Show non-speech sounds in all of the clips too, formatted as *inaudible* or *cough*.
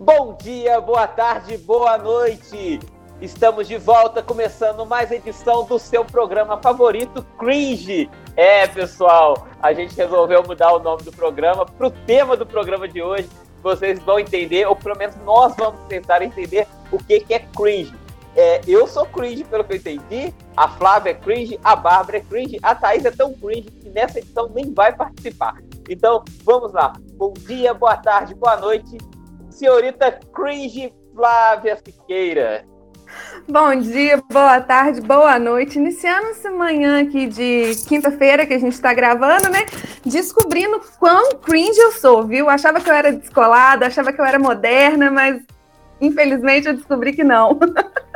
Bom dia, boa tarde, boa noite. Estamos de volta, começando mais edição do seu programa favorito, Cringe. É, pessoal, a gente resolveu mudar o nome do programa para o tema do programa de hoje. Vocês vão entender, ou pelo menos nós vamos tentar entender o que, que é cringe. É, eu sou cringe, pelo que eu entendi. A Flávia é cringe, a Bárbara é cringe, a Thaís é tão cringe que nessa edição nem vai participar. Então, vamos lá. Bom dia, boa tarde, boa noite. Senhorita cringe Flávia Siqueira. Bom dia, boa tarde, boa noite. Iniciando essa manhã aqui de quinta-feira que a gente está gravando, né? Descobrindo quão cringe eu sou, viu? Achava que eu era descolada, achava que eu era moderna, mas infelizmente eu descobri que não. *laughs*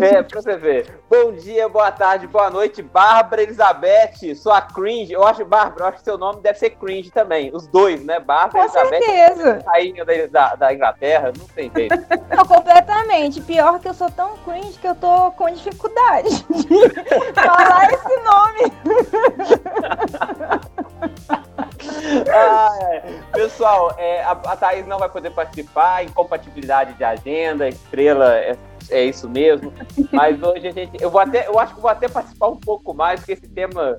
É, pra você ver. Bom dia, boa tarde, boa noite, Bárbara Elizabeth, sua cringe. Eu acho, Bárbara, eu acho que seu nome deve ser cringe também. Os dois, né? Bárbara Com Elizabeth. certeza. Rainha da, da, Inglaterra, não tem jeito. *laughs* Não, completamente. Pior que eu sou tão cringe que eu tô com dificuldade *laughs* de falar esse nome. *laughs* Ah, é. Pessoal, é, a, a Thaís não vai poder participar, incompatibilidade de agenda, estrela é isso mesmo. Mas hoje a gente. Eu, vou até, eu acho que vou até participar um pouco mais, porque esse tema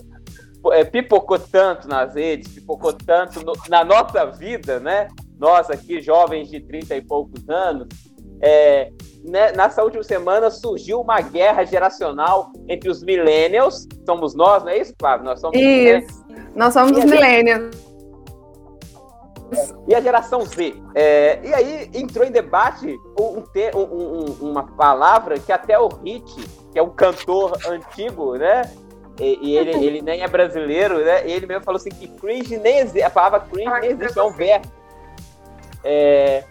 é, pipocou tanto nas redes, pipocou tanto no, na nossa vida, né? Nós aqui, jovens de 30 e poucos anos. É, né, nessa última semana surgiu uma guerra geracional entre os millennials, somos nós, não é isso, Flávio? Nós somos, isso, nós somos os millennials e a geração Z. É, e aí entrou em debate um, um, uma palavra que até o Hit, que é um cantor antigo, né? E, e ele, ele nem é brasileiro, né? E ele mesmo falou assim que cringe nem existe, a palavra cringe nem existe, é um verbo. É,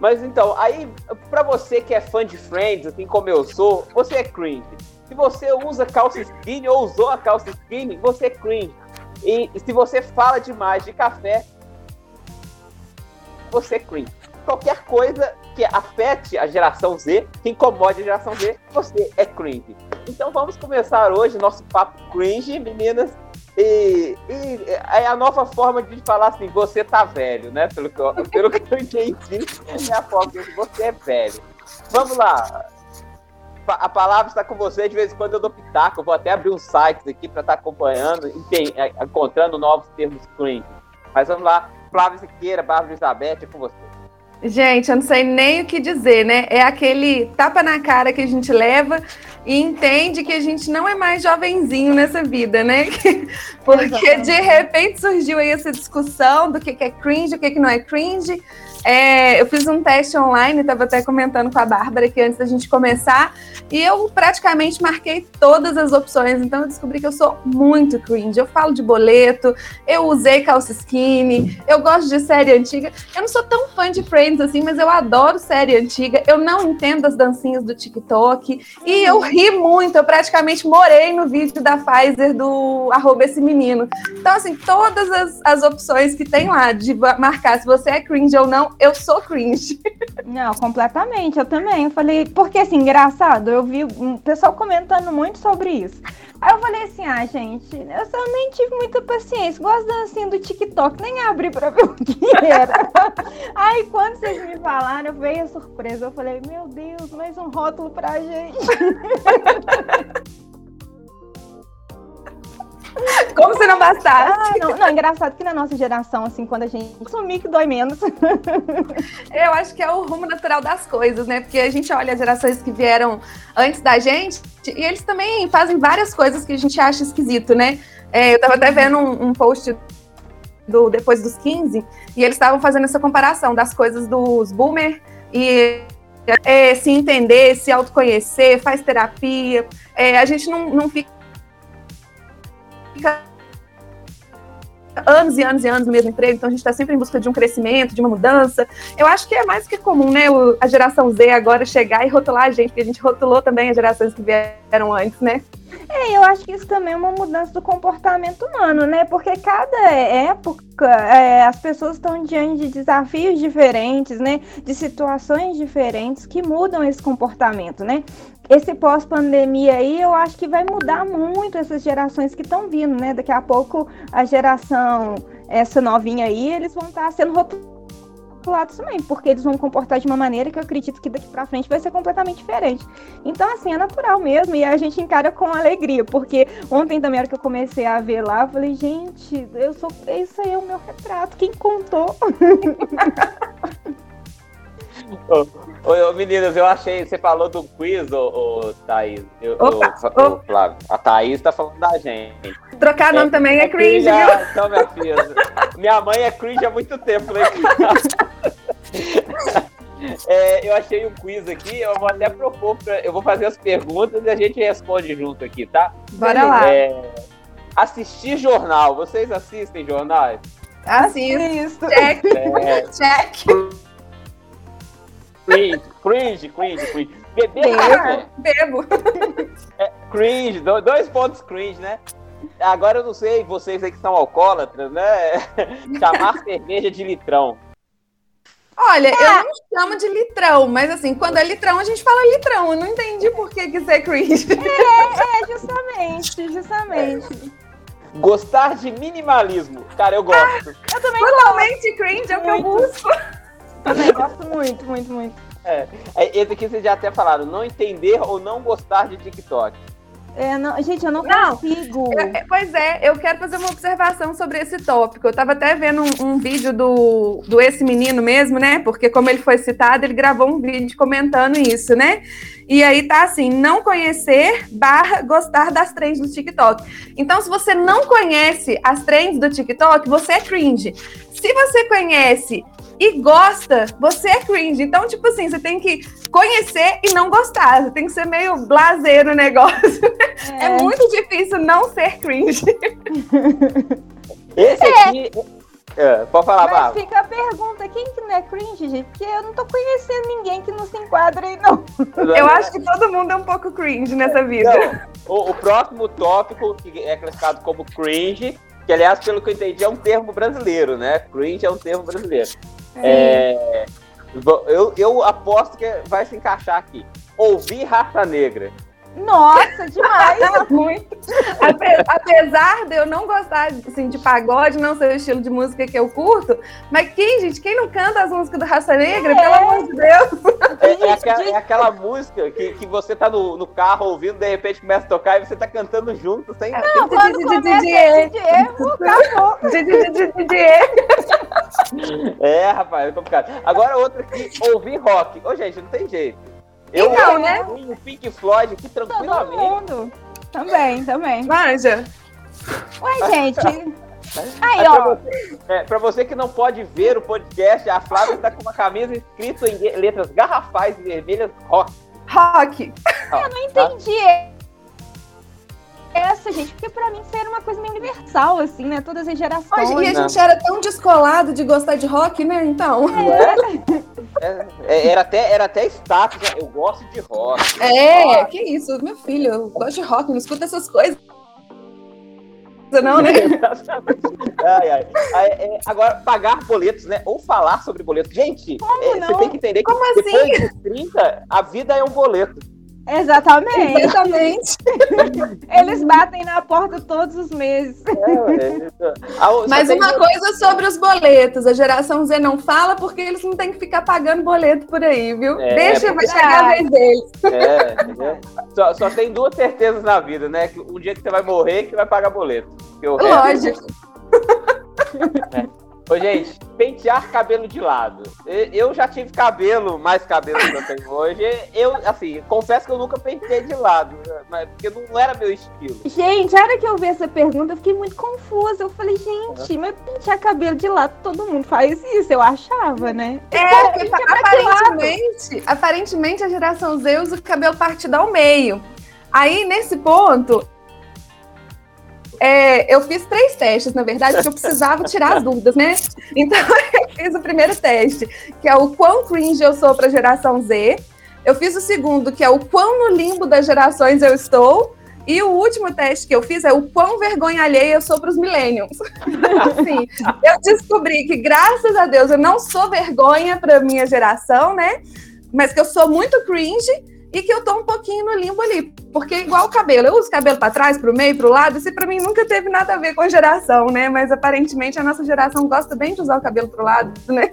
mas então, aí, pra você que é fã de Friends, assim como eu sou, você é cringe. Se você usa calça skinny ou usou a calça skinny, você é cringe. E, e se você fala demais de café, você cringe. Qualquer coisa que afete a geração Z, que incomode a geração Z, você é cringe. Então vamos começar hoje nosso papo cringe, meninas. E, e, é a nova forma de falar assim, você tá velho, né? Pelo que eu, *laughs* pelo que eu entendi, é a forma de você é velho. Vamos lá. A palavra está com você, de vez em quando eu dou pitaco. Eu vou até abrir um site aqui para estar tá acompanhando, é, encontrando novos termos cringe. Mas vamos lá. Flávia Siqueira, Bárbara Elizabeth, é com você. Gente, eu não sei nem o que dizer, né? É aquele tapa na cara que a gente leva e entende que a gente não é mais jovenzinho nessa vida, né? *laughs* Porque de repente surgiu aí essa discussão do que é cringe, o que não é cringe. É, eu fiz um teste online, estava até comentando com a Bárbara aqui antes da gente começar, e eu praticamente marquei todas as opções, então eu descobri que eu sou muito cringe. Eu falo de boleto, eu usei calça skinny, eu gosto de série antiga. Eu não sou tão fã de Friends assim, mas eu adoro série antiga. Eu não entendo as dancinhas do TikTok, e eu ri muito, eu praticamente morei no vídeo da Pfizer do arroba esse menino. Então, assim, todas as, as opções que tem lá de marcar se você é cringe ou não, eu sou cringe. *laughs* Não, completamente, eu também. Eu falei, porque assim, engraçado, eu vi um pessoal comentando muito sobre isso. Aí eu falei assim, ah, gente, eu só nem tive muita paciência. Gosto dancinha do TikTok, nem abri pra ver *laughs* o que *laughs* era. Aí quando vocês me falaram, veio a surpresa. Eu falei, meu Deus, mais um rótulo pra gente. Como se não bastasse. Ah, não, não, engraçado que na nossa geração, assim, quando a gente sumir que dói menos. *laughs* Eu acho que é o rumo natural das coisas, né? Porque a gente olha as gerações que vieram antes da gente e eles também fazem várias coisas que a gente acha esquisito, né? É, eu tava até vendo um, um post do depois dos 15 e eles estavam fazendo essa comparação das coisas dos boomer e é, se entender, se autoconhecer, faz terapia. É, a gente não, não fica fica anos e anos e anos no mesmo emprego, então a gente está sempre em busca de um crescimento, de uma mudança. Eu acho que é mais que comum, né, a geração Z agora chegar e rotular a gente, porque a gente rotulou também as gerações que vieram antes, né? É, eu acho que isso também é uma mudança do comportamento humano, né? Porque cada época é, as pessoas estão diante de desafios diferentes, né? De situações diferentes que mudam esse comportamento, né? esse pós-pandemia aí, eu acho que vai mudar muito essas gerações que estão vindo, né? Daqui a pouco a geração, essa novinha aí, eles vão estar sendo lado também, porque eles vão comportar de uma maneira que eu acredito que daqui pra frente vai ser completamente diferente. Então, assim, é natural mesmo e a gente encara com alegria, porque ontem também, era que eu comecei a ver lá, eu falei, gente, eu sou, isso aí é o meu retrato, quem contou? *laughs* Oi, ô, meninas, eu achei. Você falou do quiz, ô, ô Thaís. Eu, opa, ô, ô, Flávio. A Thaís tá falando da gente. Trocar nome é, também é, é cringe, viu? Então, minha filha. minha mãe é cringe há muito tempo, né? *laughs* É, eu achei um quiz aqui, eu vou até propor, pra, eu vou fazer as perguntas e a gente responde junto aqui, tá? Bora lá. É, assistir jornal, vocês assistem jornais? Assisto. Check. É, Check. Cringe, cringe, cringe, cringe. Beber café. Bebo. É, cringe, dois pontos cringe, né? Agora eu não sei, vocês aí que são alcoólatras, né? *laughs* Chamar cerveja de litrão. Olha, eu não chamo de litrão, mas assim, quando é litrão, a gente fala litrão. Eu não entendi por que que é cringe. É, é, justamente, justamente. É. Gostar de minimalismo. Cara, eu gosto. Ah, eu também Totalmente gosto. cringe, é o que eu busco. Também gosto muito, muito, muito. É, é, esse aqui vocês já até falaram, não entender ou não gostar de TikTok. É, não, gente, eu não, não consigo. É, pois é, eu quero fazer uma observação sobre esse tópico. Eu estava até vendo um, um, vídeo do, do esse menino mesmo, né? Porque como ele foi citado, ele gravou um vídeo comentando isso, né? E aí tá assim, não conhecer barra gostar das trends do TikTok. Então, se você não conhece as trends do TikTok, você é cringe. Se você conhece e gosta, você é cringe. Então, tipo assim, você tem que conhecer e não gostar. Você tem que ser meio blazer no negócio. *laughs* É, é muito difícil não ser cringe. Esse aqui. É, pode falar, Mas fica a pergunta, quem que não é cringe, gente? Porque eu não tô conhecendo ninguém que não se enquadra aí, não. Eu acho que todo mundo é um pouco cringe nessa vida. Não, o, o próximo tópico, que é classificado como cringe, que aliás, pelo que eu entendi, é um termo brasileiro, né? Cringe é um termo brasileiro. É. eu, eu aposto que vai se encaixar aqui. Ouvir raça negra. Nossa, demais! *laughs* Muito. Apesar de eu não gostar assim, de pagode, não ser o estilo de música que eu curto, mas quem, gente, quem não canta as músicas do Raça Negra, é. pelo amor de Deus? É, é, aquela, é aquela, música que, que você tá no, no, carro ouvindo, de repente começa a tocar e você tá cantando junto, sem. Não, quando começa. É, rapaz, é complicado. Agora outra aqui, ouvir rock. Ô, gente, não tem jeito. Eu não, né? o Pink Floyd aqui tranquilamente. Todo mundo. Também, também. Manja. Ué, gente. *laughs* Aí, é ó. Pra você, é, pra você, que não pode ver o podcast, a Flávia tá com uma camisa escrita em letras garrafais vermelhas rock. Rock. Eu não entendi essa, gente, porque pra mim isso era uma coisa meio universal, assim, né? Todas as gerações. Hoje, e a gente era tão descolado de gostar de rock, né? Então. É. É, é, era, até, era até status, né? eu gosto de rock. É, rock. que isso, meu filho, eu gosto de rock, não escuta essas coisas. Não, né? *laughs* ai, ai. É, agora, pagar boletos, né? Ou falar sobre boletos. Gente, é, você tem que entender que Como depois assim? de 30, a vida é um boleto. Exatamente. Exatamente. *laughs* Eles batem na porta todos os meses. É, Mas uma coisa sobre os boletos. A geração Z não fala porque eles não têm que ficar pagando boleto por aí, viu? É, Deixa, vai chegar a vez deles. É, só, só, tem duas certezas na vida, né? Que um dia que você vai morrer que vai pagar boleto. Lógico. É. Ô, gente, pentear cabelo de lado. Eu já tive cabelo, mais cabelo que eu tenho hoje. Eu, assim, confesso que eu nunca penteei de lado, mas porque não era meu estilo. Gente, a hora que eu vi essa pergunta, eu fiquei muito confusa. Eu falei, gente, mas pentear cabelo de lado, todo mundo faz isso, eu achava, né? É, porque aparentemente, aparentemente a geração Z usa o cabelo partido ao meio. Aí, nesse ponto, é, eu fiz três testes, na verdade, porque eu precisava tirar as dúvidas, né? Então, *laughs* eu fiz o primeiro teste, que é o quão cringe eu sou para a geração Z. Eu fiz o segundo, que é o quão no limbo das gerações eu estou. E o último teste que eu fiz é o quão vergonha alheia eu sou para os millennials. *laughs* assim, eu descobri que, graças a Deus, eu não sou vergonha para minha geração, né? Mas que eu sou muito cringe e que eu tô um pouquinho no limbo ali. Porque igual o cabelo, eu uso cabelo para trás, para o meio, para o lado, isso para mim nunca teve nada a ver com a geração, né? Mas aparentemente a nossa geração gosta bem de usar o cabelo para o lado, né?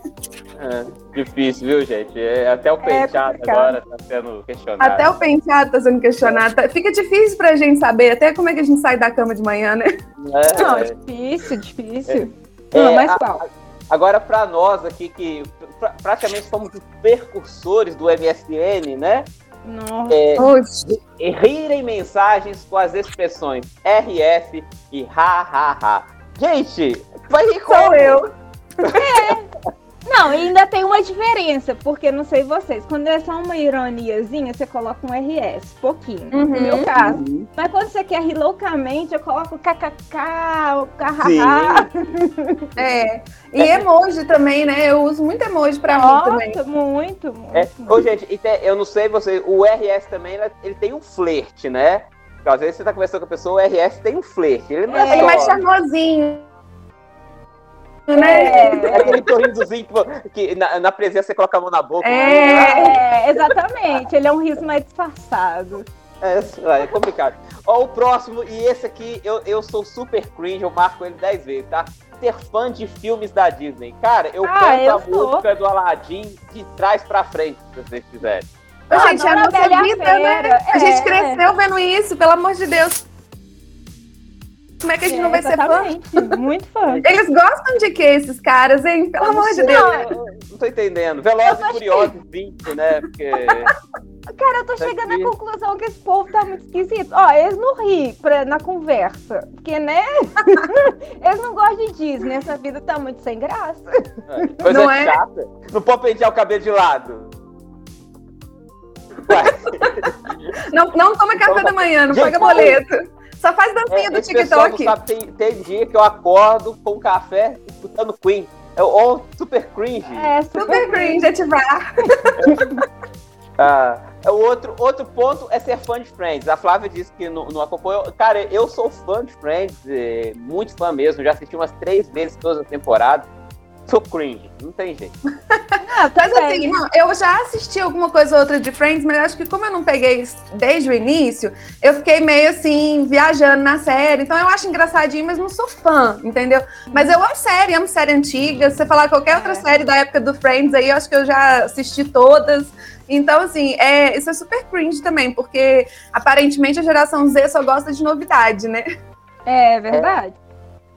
É, difícil, viu, gente? É, até o penteado é agora está sendo questionado. Até o penteado está sendo questionado. Tá, fica difícil para a gente saber até como é que a gente sai da cama de manhã, né? É, *laughs* Não, é difícil, difícil. Não, mas qual? Agora, para nós aqui, que praticamente somos os percursores do MSN, né? Nossa. É, rirem mensagens com as expressões RF e ha, ha, ha. Gente, vai rir Sou eu. *laughs* É. Não, ainda tem uma diferença, porque não sei vocês, quando é só uma ironiazinha, você coloca um RS, pouquinho, uhum, no meu caso. Uhum. Mas quando você quer rir loucamente, eu coloco kkk, o khahaha. *laughs* É. E emoji também, né? Eu uso muito emoji pra Nossa, mim também. Muito, muito. É. Ô, gente, eu não sei você, o RS também, ele tem um flerte, né? Às vezes você tá conversando com a pessoa, o RS tem um flerte. Ele não é, é só... É mais charmosinho né? É, é aquele sorrisozinho que, que na, na, presença você coloca a mão na boca. É, é exatamente. Ele é um riso mais disfarçado. É, é complicado. Ó, o próximo, e esse aqui, eu, eu sou super cringe, eu marco ele 10 vezes, tá? Ser fã de filmes da Disney. Cara, eu ah, canto eu a sou. música do Aladdin de trás pra frente, se vocês quiserem. Tá? Gente, é a nossa vida, né? A gente é. cresceu vendo isso, pelo amor de Deus. Como é que a gente é, não vai ser fã? Muito fã. *laughs* Eles gostam de que esses caras, hein? Pelo amor de Deus. Não, não tô entendendo. Velozes e Furiosos 20, né? Porque... *laughs* Cara, eu tô tá chegando à conclusão que esse povo tá muito esquisito. Ó, eles não ri pra, na conversa. Porque, né? *laughs* eles não gostam de Disney. Essa vida tá muito sem graça. É, coisa não é? chata. Não pode pentear o cabelo de lado. não, não toma café da manhã, não Gente, paga boleto. Só faz dancinha é, do TikTok. Sabe, tem, tem, dia que eu acordo com café escutando Queen. É o super cringe. É, super cringe, ativar. *laughs* ah, é o outro, outro ponto é ser fã de Friends. A Flávia disse que não, não acompanhou. Cara, eu sou fã de Friends, é, muito fã mesmo. Já assisti umas três vezes todas as temporadas sou cringe, não tem jeito. Não, *laughs* mas assim, não, eu já assisti alguma coisa ou outra de Friends, mas acho que como eu não peguei desde o início, eu fiquei meio assim, viajando na série. Então eu acho engraçadinho, mas não sou fã, entendeu? Mas eu amo série, amo série antiga. Se você falar qualquer outra é. série da época do Friends aí, eu acho que eu já assisti todas. Então, assim, é, isso é super cringe também, porque aparentemente a geração Z só gosta de novidade, né? É verdade.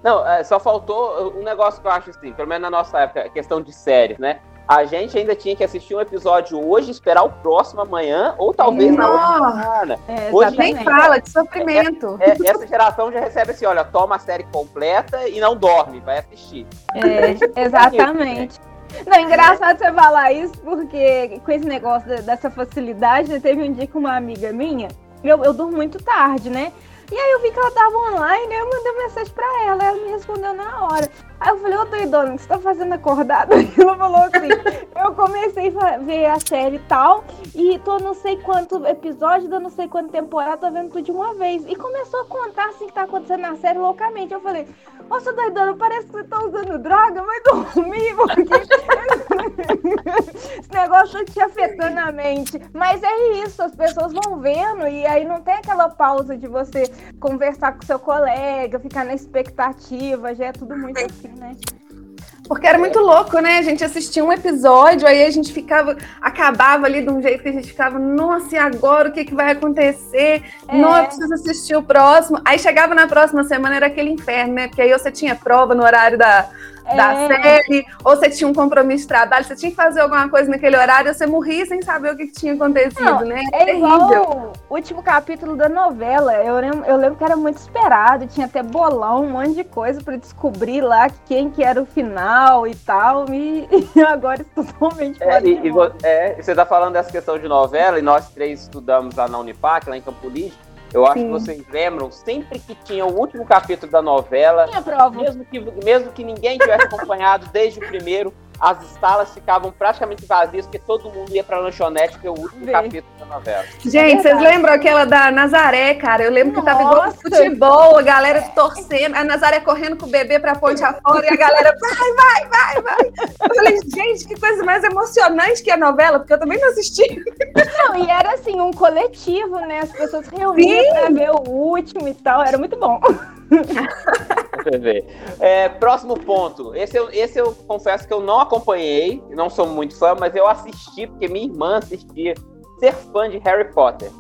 Não, é, só faltou um negócio que eu acho assim, pelo menos na nossa época, a questão de séries, né? A gente ainda tinha que assistir um episódio hoje, esperar o próximo amanhã, ou talvez Nossa. na outra semana. É, hoje nem fala de sofrimento. É, é, essa geração já recebe assim, olha, toma a série completa e não dorme, vai assistir. É, *laughs* exatamente. Não, engraçado você falar isso, porque com esse negócio dessa facilidade, teve um dia com uma amiga minha, eu, eu durmo muito tarde, né? E aí eu vi que ela tava online, eu mandei mensagem pra ela, ela me respondeu na hora. Aí eu falei, ô doidona, o que você tá fazendo acordada? *laughs* Ela falou assim, eu comecei a ver a série e tal, e tô não sei quanto episódio, da não sei quanto temporada, tô vendo tudo de uma vez. E começou a contar assim que tá acontecendo na série loucamente. Eu falei, ô sua doidona, parece que você tá usando droga, vai dormir, *laughs* porque esse negócio tá te afetando a mente. Mas é isso, as pessoas vão vendo, e aí não tem aquela pausa de você conversar com seu colega, ficar na expectativa, já é tudo muito assim né? Porque era muito louco, né? A gente assistia um episódio, aí a gente ficava, acabava ali de um jeito que a gente ficava, nossa, e agora o que, que vai acontecer? É. Não, eu preciso assistir o próximo. Aí chegava na próxima semana, era aquele inferno, né? Porque aí você tinha prova no horário da, da é. série, ou você tinha um compromisso de trabalho, você tinha que fazer alguma coisa naquele horário, você morria sem saber o que, tinha acontecido, Não, né? É Terrível. igual o último capítulo da novela. Eu lembro, eu lembro que era muito esperado, tinha até bolão, um monte de coisa para descobrir lá quem que era o final e tal. E, *laughs* e agora isso totalmente é, e, e, é, você tá falando dessa questão de novela, e nós três estudamos lá na Unipac, lá em Campo Limpo, eu acho Sim. que vocês lembram, sempre que tinha o último capítulo da novela, mesmo que, mesmo que ninguém tivesse *laughs* acompanhado desde o primeiro, as salas ficavam praticamente vazias, porque todo mundo ia pra lanchonete ver o último Vê. capítulo da novela. Gente, vocês lembram aquela da Nazaré, cara? Eu lembro Nossa. que tava igual futebol, a galera torcendo, a Nazaré correndo com o bebê pra ponte *laughs* afora e a galera, vai, vai, vai, vai. Eu falei, gente, que coisa mais emocionante que a novela, porque eu também não assisti. Não, e era assim, um coletivo, né? As pessoas reuniam Sim. pra ver o último e tal, era muito bom. *laughs* você. É, próximo ponto. Esse eu, esse eu confesso que eu não acompanhei, não sou muito fã, mas eu assisti, porque minha irmã assistia. Ser fã de Harry Potter.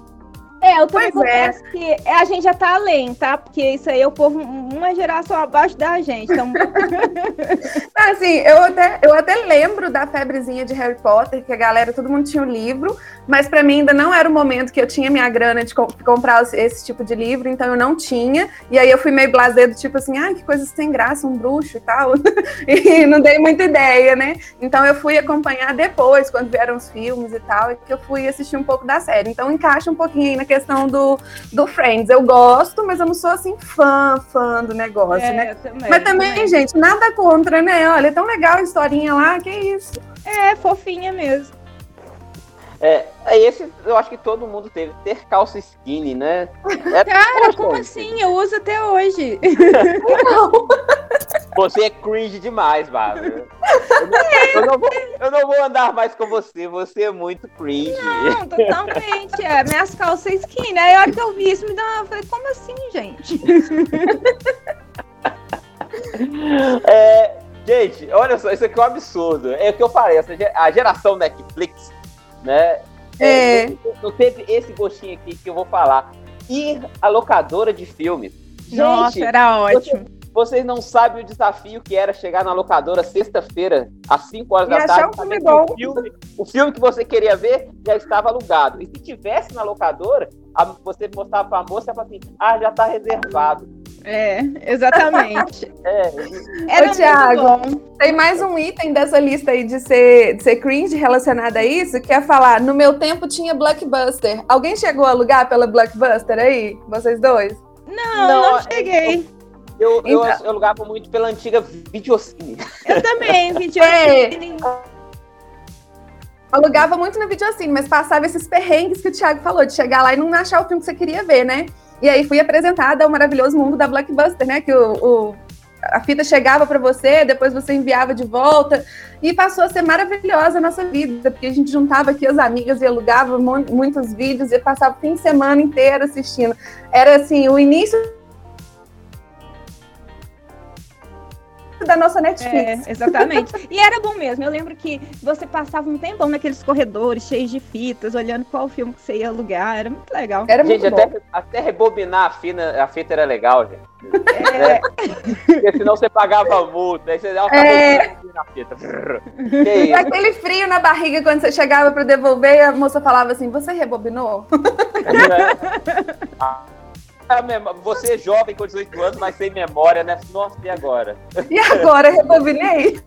É, eu também é. confesso é. que a gente já tá além, tá? Porque isso aí é o povo, uma geração abaixo da gente. Então... *laughs* assim, eu até, eu até lembro da febrezinha de Harry Potter, que a galera, todo mundo tinha o um livro, mas para mim ainda não era o momento que eu tinha minha grana de comprar esse tipo de livro, então eu não tinha. E aí eu fui meio blazedo, tipo assim, ah, que coisa sem graça, um bruxo e tal. *laughs* e não dei muita ideia, né? Então eu fui acompanhar depois, quando vieram os filmes e tal, que eu fui assistir um pouco da série. Então encaixa um pouquinho aí na questão do, do Friends. Eu gosto, mas eu não sou assim fã, fã do negócio, é, né? Também, mas também, também, gente, nada contra, né? Olha, é tão legal a historinha lá, que isso. É, fofinha mesmo. É, esse eu acho que todo mundo teve, ter calça skinny, né? *laughs* É Cara, como assim? Eu uso até hoje. *laughs* *laughs* Você é cringe demais, Bárbara. Eu, eu, não vou, eu não vou andar mais com você, você é muito cringe. Não, totalmente. É, minhas calças skinny. Aí a hora que eu vi isso, me deu uma. Eu falei, como assim, gente? *laughs* É, gente, olha só, isso aqui é um absurdo. É o que eu falei, a geração Netflix né? É. é. Não teve esse gostinho aqui que eu vou falar. Ir à locadora de filmes. Nossa, Gente, era ótimo. Você, vocês não sabem o desafio que era chegar na locadora sexta-feira, às 5 horas e da tarde. Um filme bom. O, filme, o filme que você queria ver já estava alugado. E se tivesse na locadora, a, você mostrava para a moça e falava assim: ah, já está reservado. É, exatamente. *laughs* é. Era Ô, Thiago, tem mais um item dessa lista aí de ser, de ser cringe relacionado a isso, que é falar, no meu tempo tinha Blockbuster. Alguém chegou a alugar pela Blockbuster aí? Vocês dois? Não, não, não cheguei. Eu, eu, então... eu, alugava muito pela antiga Videocine. Eu também, *laughs* Videocine. É. Alugava muito no Videocine, mas passava esses perrengues que o Thiago falou, de chegar lá e não achar o filme que você queria ver, né? E aí fui apresentada ao maravilhoso mundo da Blockbuster, né? Que o, o a fita chegava para você, depois você enviava de volta, e passou a ser maravilhosa a nossa vida, porque a gente juntava aqui as amigas e alugava muitos vídeos e passava o fim de semana inteiro assistindo. Era assim, o início da nossa Netflix. É, exatamente. e era bom mesmo. Eu lembro que você passava um tempão naqueles corredores cheios de fitas, olhando qual filme que você ia alugar. Era muito legal. Era gente, muito até, bom. até rebobinar a, fina, a fita era legal, gente. É. é. Porque senão você pagava multa, aí você dava é. na fita. E aquele frio na barriga quando você chegava para devolver, a moça falava assim: Você rebobinou? É. Ah. *laughs* *laughs* Você é jovem com 18 anos, mas sem memória, né? Nossa, e agora? E agora? Rebobinei?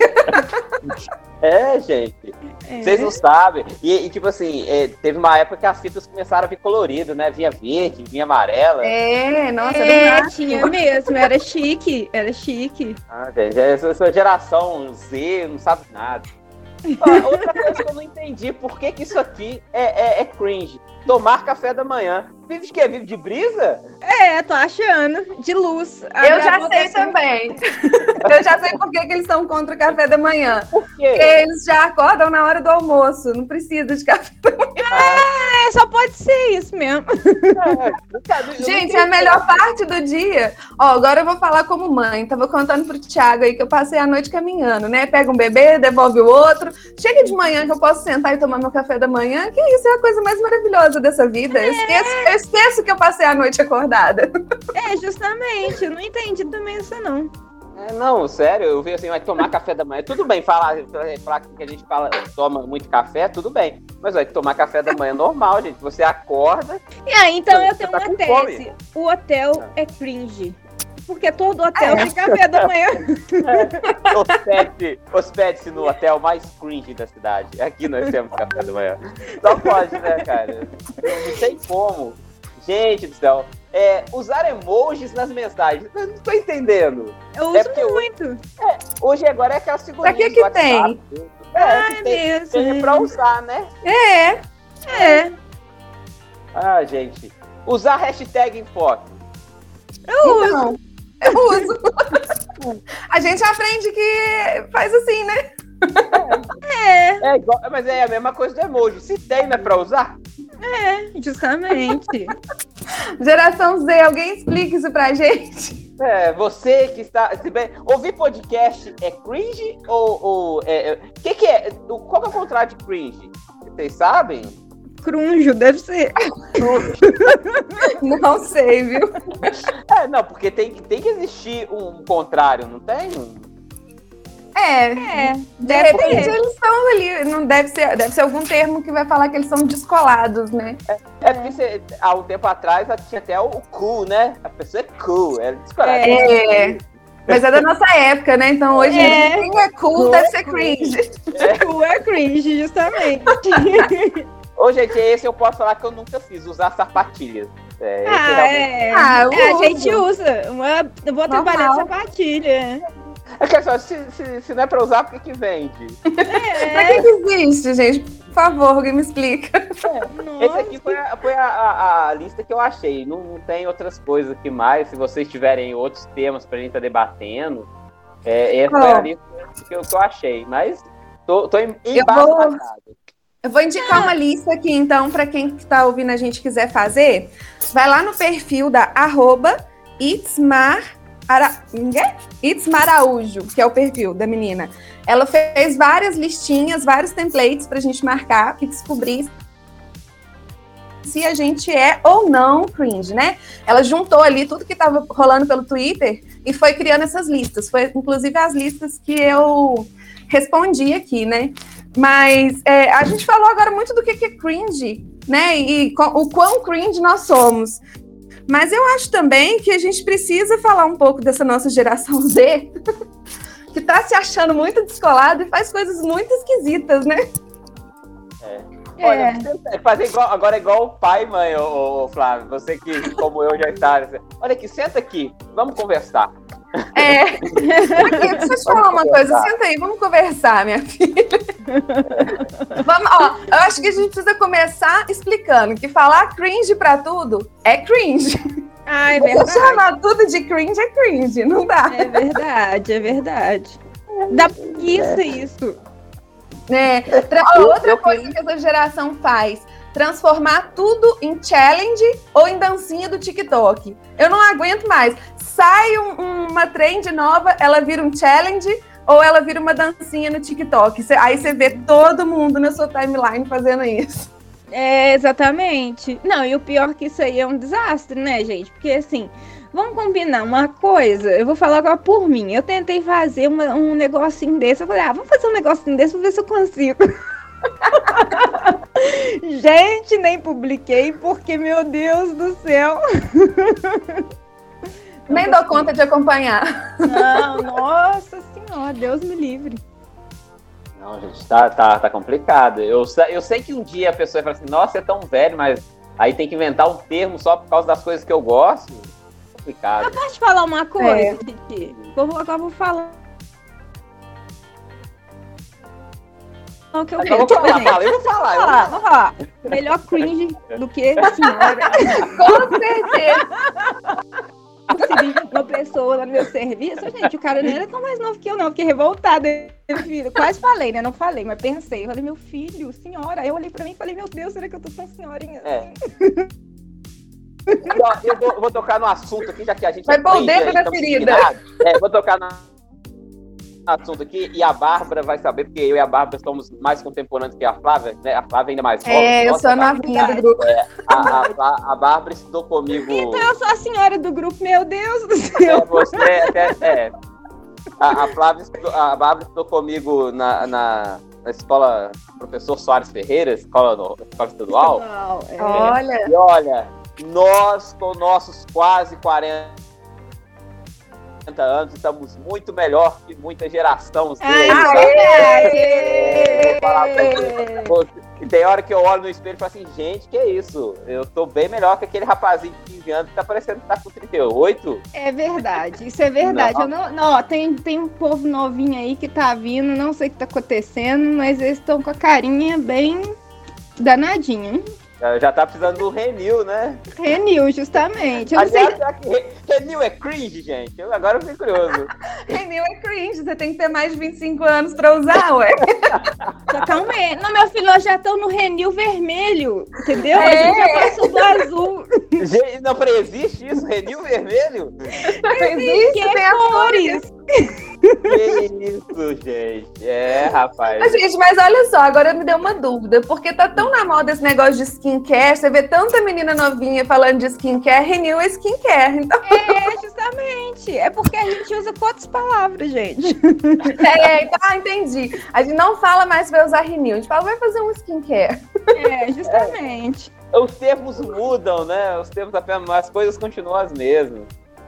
*laughs* é, gente. É. Vocês não sabem. E, e tipo assim, é, teve uma época que as fitas começaram a vir colorido, né? Vinha verde, vinha amarela. É, nossa, é, tinha mesmo. Era chique, era chique. Ah, gente, essa geração Z não sabe nada. Outra coisa que eu não entendi, por que, que isso aqui é, é, é cringe? Tomar café da manhã. Vive de quê? Vive de brisa? É, tô achando. De luz. eu já sei também. eu já sei por que, que eles são contra o café da manhã. Por quê? Porque eles já acordam na hora do almoço. Não precisa de café da manhã. É, só pode ser isso mesmo. É, Gente, a melhor parte do dia. Ó, agora eu vou falar como mãe. Tava contando pro Thiago aí que eu passei a noite caminhando, né? Pega um bebê, devolve o outro. Chega de manhã que eu posso sentar e tomar meu café da manhã. Que isso é a coisa mais maravilhosa dessa vida. É. Eu, esqueço, eu esqueço que eu passei a noite acordada. É, justamente. Eu não entendi também isso, não. É, não, sério, eu vi assim, vai tomar café da manhã. Tudo bem, falar, falar que a gente fala, toma muito café, tudo bem. Mas vai tomar café da manhã normal, gente. Você acorda. E aí, então eu tenho tá uma tese. Fome. O hotel é cringe. Porque todo hotel é. tem café da manhã. É. Hospede-se hospede no hotel mais cringe da cidade. Aqui nós temos café da manhã. Só pode, né, cara? Não tem como. Gente do céu, é, usar emojis nas mensagens. Eu não tô entendendo. Eu uso é muito. Hoje, é, hoje agora é aquela. Pra que que tem? É, Ai, que tem, mesmo. tem pra usar, né? É, é. Ah, gente. Usar hashtag em foto. Eu então, uso. Eu uso. *laughs* A gente aprende que faz assim, né? É. é igual, mas é a mesma coisa do emoji. Se tem, não é pra usar? É, justamente. *laughs* Geração Z, alguém explica isso pra gente. É, você que está. Se bem, ouvir podcast é cringe ou. ou é, é, que, que é? Qual que é o contrário de cringe? Vocês sabem? Crunjo, deve ser. *laughs* não sei, viu? É, não, porque tem, tem que existir um contrário, não tem? É, é de repente eles estão ali, não deve ser, deve ser algum termo que vai falar que eles são descolados, né? É, é porque você, há um tempo atrás tinha até o cool, né? A pessoa é cool, é descolada. É. Mas é da nossa época, né? Então hoje é. quem é cool, cool deve ser cringe. É. *laughs* Cool é cringe, justamente. Ô, gente, esse eu posso falar que eu nunca fiz, usar sapatilhas. É, ah, é. ah é, a gente usa. Uma, eu vou Normal. trabalhar de sapatilha. É que só, se, se, se, não é pra usar, por que, que vende? É. pra que, que existe, gente? Por favor, alguém me explica. É. Esse aqui foi, a, foi a, a, a, lista que eu achei. Não, não, tem outras coisas aqui mais. Se vocês tiverem outros temas pra gente estar tá debatendo, é, essa oh. foi a lista que eu, que eu achei. Mas tô, tô. Eu vou indicar uma lista aqui, então, para quem está ouvindo a gente quiser fazer. Vai lá no perfil da arroba Itzmar Ara... Itzmaraújo, que é o perfil da menina. Ela fez várias listinhas, vários templates para a gente marcar e descobrir se a gente é ou não cringe, né? Ela juntou ali tudo que estava rolando pelo Twitter e foi criando essas listas. Foi, inclusive, as listas que eu respondi aqui, né? Mas é, a gente falou agora muito do que, é cringe, né? E o quão cringe nós somos. Mas eu acho também que a gente precisa falar um pouco dessa nossa geração Z, *laughs* que está se achando muito descolado e faz coisas muito esquisitas, né? É. Olha, é. fazer igual, agora é igual o pai, mãe, ô, ô, Flávio. Você que, como eu, já está. Olha aqui, senta aqui, vamos conversar. É. *laughs* Aqui, deixa eu te falar uma coisa. Senta aí, vamos conversar, minha filha. Vamos, ó, eu acho que a gente precisa começar explicando que falar cringe pra tudo é cringe. Ah, é verdade. chamar tudo de cringe é cringe, não dá. É verdade, é verdade. Dá preguiça isso. É. Outra coisa que essa geração faz transformar tudo em challenge ou em dancinha do TikTok. Eu não aguento mais. Sai um, uma trend nova, ela vira um challenge ou ela vira uma dancinha no TikTok. Cê, aí você vê todo mundo na sua timeline fazendo isso. É, exatamente. Não, e o pior que isso aí é um desastre, né, gente? Porque assim, vamos combinar uma coisa. Eu vou falar agora por mim. Eu tentei fazer uma, um negocinho desse. Eu falei, ah, vamos fazer um negocinho desse, vou ver se eu consigo. *laughs* Gente, nem publiquei porque, meu Deus do céu. Nem dou conta de acompanhar. Não, nossa senhora, Deus me livre. Não, gente, tá, tá, tá complicado. Eu, eu sei que um dia a pessoa vai falar assim, nossa, é tão velho, mas aí tem que inventar um termo só por causa das coisas que eu gosto. Complicado. Eu posso te falar uma coisa, é. Eu vou, agora vou falar Não, que eu, eu vou falar, fala, eu vou falar, eu vou falar, vou falar. Melhor cringe do que a *laughs* senhora. Com certeza. uma pessoa lá no meu serviço, gente, o cara não era tão mais novo que eu, não. Fiquei revoltada, filho. Quase falei, né? Não falei, mas pensei. Eu falei, meu filho, senhora. Aí eu olhei pra mim e falei, meu Deus, será que eu tô tão senhorinha é. eu, vou, vou, tocar no assunto aqui, já que a gente. Vai pôr o dedo na ferida. É, vou tocar no assunto aqui e a Bárbara vai saber, porque eu e a Bárbara somos mais contemporâneos que a Flávia, né? A Flávia ainda mais. É, eu sou a novinha do grupo. É, a, a, a, Bárbara estudou comigo. Então eu sou a senhora do grupo, meu Deus do céu. É, você é. é a, a, Flávia estudou, a Bárbara estudou comigo na, na, na escola Professor Soares Ferreira, escola, no, escola estadual. É. Olha. E olha, nós com nossos quase 40 anos, estamos muito melhor que muita geração. E tem hora que eu olho no espelho e falo assim, gente, que é isso? Eu tô bem melhor que aquele rapazinho de 15 anos que tá parecendo que tá com 38. É verdade, isso é verdade. Não. Eu não, não tem, tem um povo novinho aí que tá vindo, não sei o que tá acontecendo, mas eles estão com a carinha bem danadinha. Já tá precisando do Renew, né? Renew, justamente. Eu Aliás, sei... Renew é cringe, gente? Eu, agora eu fiquei curioso. *laughs* Renew é cringe, você tem que ter mais de 25 anos pra usar, ué. *laughs* Calma aí. Não, meu filho, nós já estão no Renew vermelho, entendeu? É. A gente já passou do azul. Gente, não, peraí, existe isso? Renew vermelho? Existe, existe tem cores. Que isso, gente. É, rapaz. Mas, gente, mas olha só, agora me deu uma dúvida, porque tá tão na moda esse negócio de skincare, você vê tanta menina novinha falando de skincare, renew é skincare. Então... É, justamente. É porque a gente usa quantas palavras, gente? *laughs* É, então, ah, entendi. A gente não fala mais vai usar renew, a gente fala vai fazer um skincare. É, justamente. É. Os termos mudam, né? Os termos apenas, as coisas continuam as mesmas.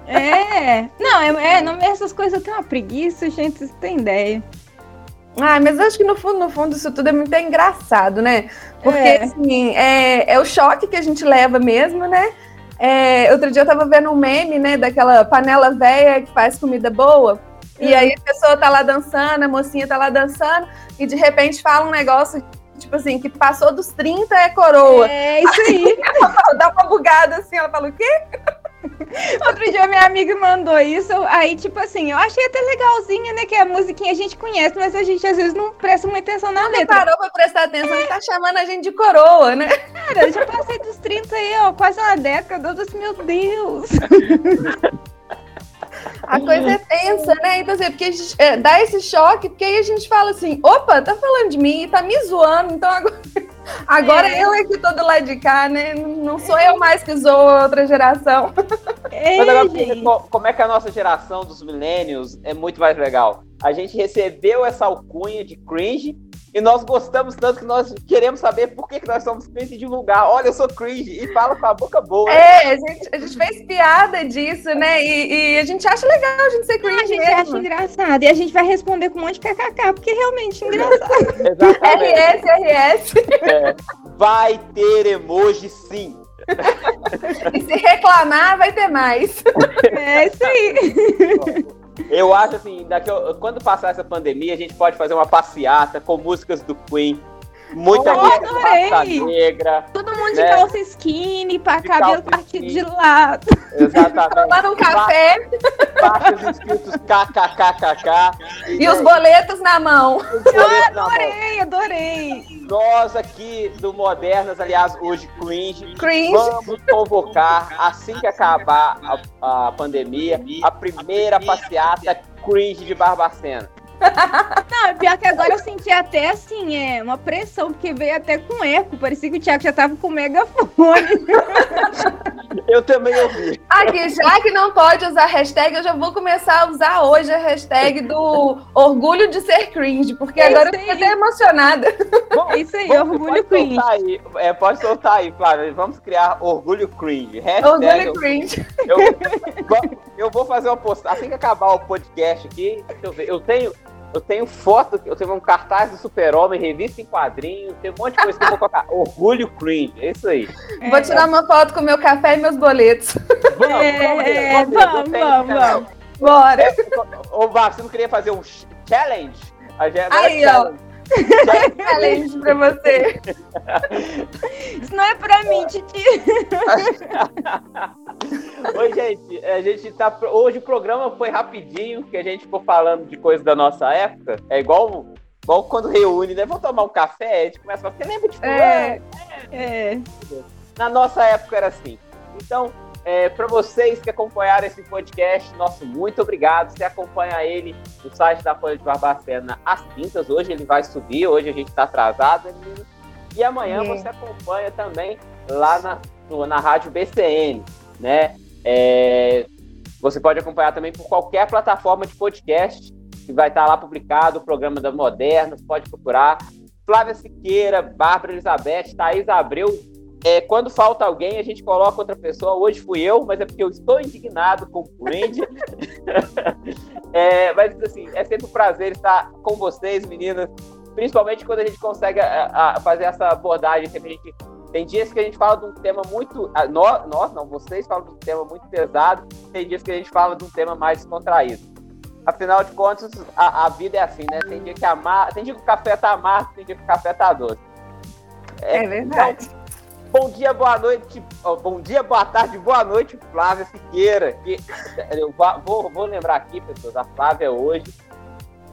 É. Não, é, é não, essas coisas eu tenho uma preguiça, gente, vocês têm ideia. Ah, mas eu acho que no fundo, no fundo, isso tudo é muito engraçado, né? Porque, é. assim, é, é o choque que a gente leva mesmo, né? É, outro dia eu tava vendo um meme, né, daquela panela velha que faz comida boa. E aí a pessoa tá lá dançando, a mocinha tá lá dançando, e de repente fala um negócio, tipo assim, que passou dos 30 é coroa. É, isso aí. aí *laughs* dá uma bugada assim, ela fala o quê? *laughs* Outro dia minha amiga mandou isso, aí tipo assim, eu achei até legalzinha, né, que a musiquinha a gente conhece, mas a gente às vezes não presta muita atenção na não letra. parou pra prestar atenção e tá chamando a gente de coroa, né? Cara, eu já passei dos 30 aí, ó, quase uma década, eu disse, meu Deus. *laughs* A coisa é tensa, né? Então, assim, porque a gente, é, dá esse choque, porque aí a gente fala assim, opa, tá falando de mim, tá me zoando, então agora... *laughs* Agora é. eu é que tô do lado de cá, né? Não sou eu mais que sou outra geração. *laughs* É, Mas agora, como é que a nossa geração dos millennials é muito mais legal? A gente recebeu essa alcunha de cringe e nós gostamos tanto que nós queremos saber por que, que nós somos cringe e divulgar. Olha, eu sou cringe e fala com a boca boa. É, a gente, a gente fez piada disso, né? E, e, a gente acha legal a gente ser cringe. a gente mesmo. acha engraçado. E a gente vai responder com um monte de kkk, porque é realmente *laughs* engraçado. RS, RS. É. Vai ter emoji sim. *laughs* e se reclamar, vai ter mais. É isso aí. *laughs* Eu acho assim, daqui, quando passar essa pandemia, a gente pode fazer uma passeata com músicas do Queen. Muita oh, música negra. Todo mundo né? de calça skinny, para cabelo partido de lado. Exatamente. Tomando um café. Faixas escritos KKKKK. E, e os boletos na mão. Boletos Eu adorei, mão. adorei. Nós aqui do Modernas, aliás, hoje cringe, cringe. vamos convocar, assim que acabar a, a pandemia, a primeira passeata cringe de Barbacena. Não, é pior que agora eu senti até assim, é uma pressão, porque veio até com eco. Parecia que o Thiago já tava com megafone. eu também ouvi. Aqui, já que não pode usar hashtag, eu já vou começar a usar hoje a hashtag do orgulho de ser cringe, porque é agora eu fiquei até emocionada. Bom, é isso aí, bom, orgulho cringe. Aí, é, pode soltar aí, Flávia. Vamos criar orgulho cringe. Hashtag orgulho cringe. Eu, *laughs* eu, vou fazer uma postagem. Assim que acabar o podcast aqui, deixa eu ver. Eu tenho eu tenho foto, eu tenho um cartaz do Super-Homem, revista em quadrinhos, tem um monte de coisa que eu vou colocar. *laughs* Orgulho cringe, é isso aí. É, vou tirar uma foto com meu café e meus boletos. Vamos, é, vamos, vamos, vamos, vamos. Bora. É, ô, Vá, você não queria fazer um challenge? Aí, ó. Challenge pra você. Isso não é pra mim, Titi. *laughs* Oi, gente. A gente tá. Hoje o programa foi rapidinho, que a gente ficou falando de coisas da nossa época. É igual, igual quando reúne, né? Vamos tomar um café, a gente começa a falar, você lembra de fulano? É, é. Na nossa época era assim. Então, é, para vocês que acompanharam esse podcast, nosso muito obrigado. Você acompanha ele no site da Folha de Barbacena às quintas. Hoje ele vai subir, hoje a gente está atrasado. E amanhã é. você acompanha também lá na, na rádio BCN, né? É, você pode acompanhar também por qualquer plataforma de podcast que vai estar lá publicado, o programa da Moderna, pode procurar. Flávia Siqueira, Bárbara Elizabeth, Thaís Abreu, é, quando falta alguém, a gente coloca outra pessoa. Hoje fui eu, mas é porque eu estou indignado com o Randy. *laughs* é, mas, assim, é sempre um prazer estar com vocês, meninas. Principalmente quando a gente consegue a, a fazer essa abordagem. Sempre a gente, tem dias que a gente fala de um tema muito. Nós, nós, não, vocês falam de um tema muito pesado. Tem dias que a gente fala de um tema mais descontraído. Afinal de contas, a, a vida é assim, né? Tem dia que amar, tem dia que o café tá amargo, tem dia que o café tá doce. É, é verdade. Então, Bom dia, boa noite. bom dia, boa tarde, boa noite, Flávia Siqueira. Que, eu vou, vou lembrar aqui, pessoas, a Flávia hoje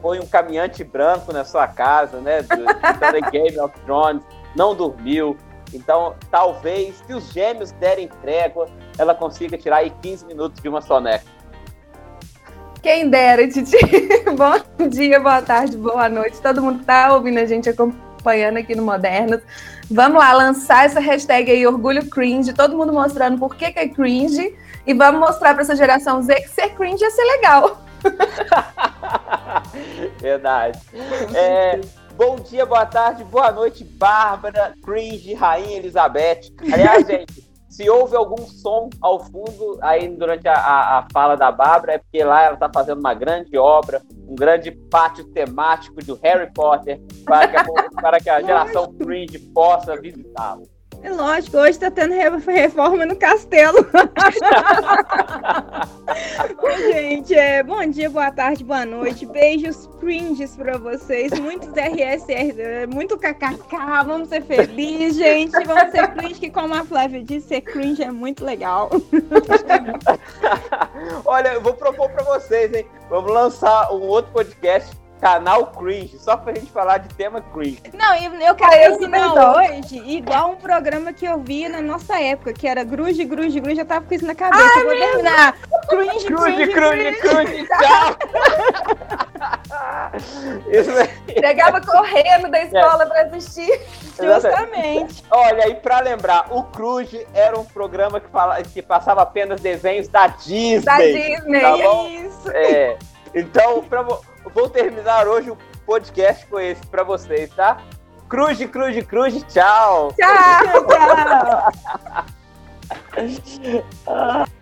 foi um caminhante branco na sua casa, né? Do, do *laughs* Game of Thrones, não dormiu. Então, talvez, se os gêmeos derem trégua, ela consiga tirar aí 15 minutos de uma soneca. Quem dera, Titi. *laughs* Bom dia, boa tarde, boa noite. Todo mundo que tá ouvindo a gente acompanhando aqui no Modernas. Vamos lá, lançar essa hashtag aí, Orgulho Cringe, todo mundo mostrando por que, que é cringe. E vamos mostrar para essa geração Z que ser cringe ia ser legal. *laughs* Verdade. É, bom dia, boa tarde, boa noite, Bárbara, Cringe, Rainha Elizabeth. Aliás, gente, se houve algum som ao fundo aí durante a, a, a fala da Bárbara, é porque lá ela está fazendo uma grande obra, um grande pátio temático do Harry Potter, para que a, *laughs* para que a geração Cringe possa visitá-lo. É lógico, hoje está tendo reforma no castelo. *laughs* Gente, é, bom dia, boa tarde, boa noite. Beijos cringes para vocês. Muitos RSR, muito kkk. Vamos ser felizes, gente. Vamos ser cringe, que como a Flávia disse, ser cringe é muito legal. *laughs* Olha, eu vou propor para vocês, hein? Vamos lançar um outro podcast canal cringe, só pra gente falar de tema cringe. Não, eu quero ensinar hoje igual um programa que eu vi na nossa época, que era Gruge, Gruge, Gruge, eu tava com isso na cabeça. Ah, eu vou terminar. Cringe, cringe, cringe, cringe, tchau. *laughs* isso Chegava correndo da escola é. pra assistir. Justamente. Olha, e pra lembrar, o Cruze era um programa que, fala, que passava apenas desenhos da Disney. Da Disney, tá isso. É. Então, pra, vou terminar hoje o podcast com esse pra vocês, tá? Cruz, cruz, cruz, tchau! Tchau, tchau! *laughs*